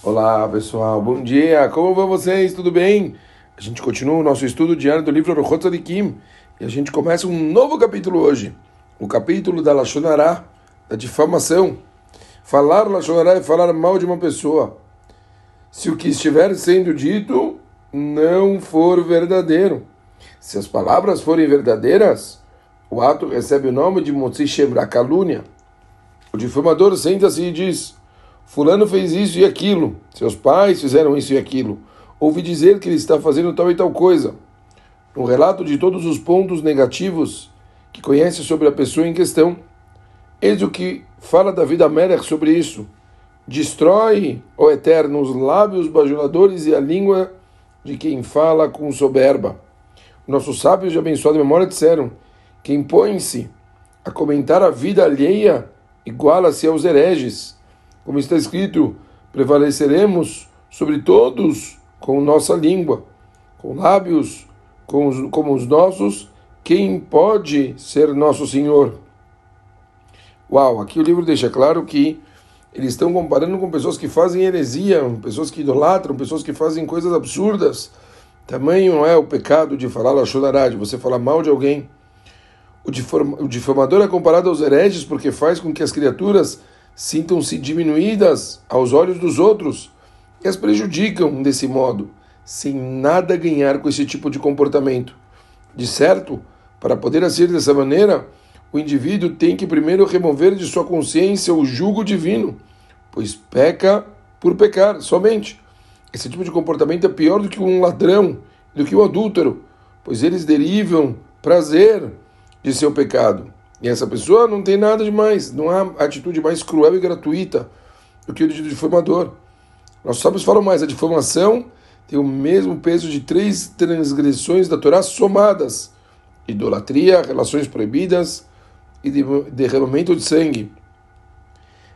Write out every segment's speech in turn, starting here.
Olá pessoal, bom dia, como vão vocês? Tudo bem? A gente continua o nosso estudo diário do livro Rochot Tzadikim e a gente começa um novo capítulo hoje, o capítulo da Lachonará, da difamação. Falar Lachonará é falar mal de uma pessoa. Se o que estiver sendo dito não for verdadeiro. Se as palavras forem verdadeiras, o ato recebe o nome de Motzi Shebra, calúnia. O difamador senta-se e diz Fulano fez isso e aquilo, seus pais fizeram isso e aquilo. Ouvi dizer que ele está fazendo tal e tal coisa. No relato de todos os pontos negativos que conhece sobre a pessoa em questão, eis o que fala David Amelech sobre isso. Destrói, ó Eterno, os lábios bajuladores e a língua de quem fala com soberba. Nossos sábios de abençoada memória disseram: quem põe-se a comentar a vida alheia iguala-se aos hereges como está escrito, prevaleceremos sobre todos com nossa língua, com lábios com os, como os nossos, quem pode ser nosso Senhor? Uau, aqui o livro deixa claro que eles estão comparando com pessoas que fazem heresia, pessoas que idolatram, pessoas que fazem coisas absurdas. Tamanho é o pecado de falar lachonará, de você falar mal de alguém. O difamador é comparado aos hereges porque faz com que as criaturas sintam-se diminuídas aos olhos dos outros e as prejudicam desse modo, sem nada ganhar com esse tipo de comportamento. De certo, para poder agir dessa maneira, o indivíduo tem que primeiro remover de sua consciência o jugo divino, pois peca por pecar somente. Esse tipo de comportamento é pior do que um ladrão, do que o adúltero, pois eles derivam prazer de seu pecado. E essa pessoa não tem nada de mais, não há atitude mais cruel e gratuita do que o de difamador. Nossos sábios falam mais, a difamação tem o mesmo peso de três transgressões da Torá somadas: idolatria, relações proibidas e derramamento de sangue.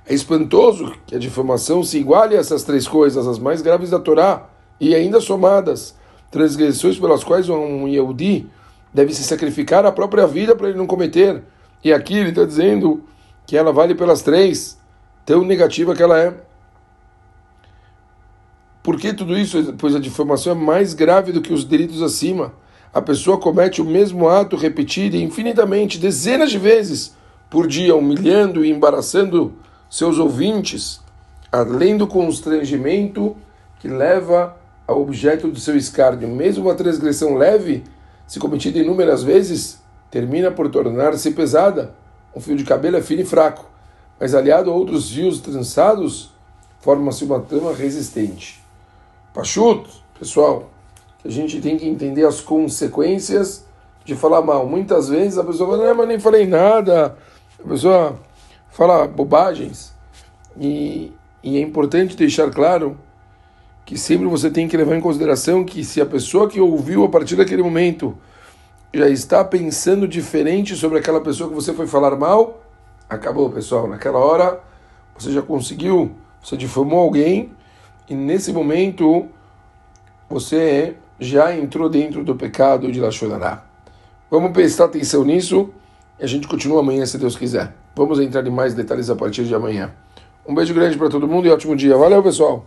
É espantoso que a difamação se iguale a essas três coisas, as mais graves da Torá, e ainda somadas, transgressões pelas quais um Yehudi deve se sacrificar a própria vida para ele não cometer e aqui ele está dizendo que ela vale pelas três, tão negativa que ela é. Por que tudo isso? Pois a difamação é mais grave do que os delitos acima. A pessoa comete o mesmo ato repetido infinitamente, dezenas de vezes por dia, humilhando e embaraçando seus ouvintes, além do constrangimento que leva ao objeto do seu escárnio. Mesmo uma transgressão leve, se cometida inúmeras vezes, termina por tornar-se pesada. Um fio de cabelo é fino e fraco, mas aliado a outros fios trançados, forma-se uma trama resistente. Pachuto, pessoal, a gente tem que entender as consequências de falar mal. Muitas vezes a pessoa fala, não, mas nem falei nada, a pessoa fala bobagens. E, e é importante deixar claro que sempre você tem que levar em consideração que se a pessoa que ouviu a partir daquele momento já está pensando diferente sobre aquela pessoa que você foi falar mal, acabou, pessoal. Naquela hora você já conseguiu, você difamou alguém e nesse momento você já entrou dentro do pecado de Lachonará. Vamos prestar atenção nisso e a gente continua amanhã, se Deus quiser. Vamos entrar em mais detalhes a partir de amanhã. Um beijo grande para todo mundo e ótimo dia. Valeu, pessoal!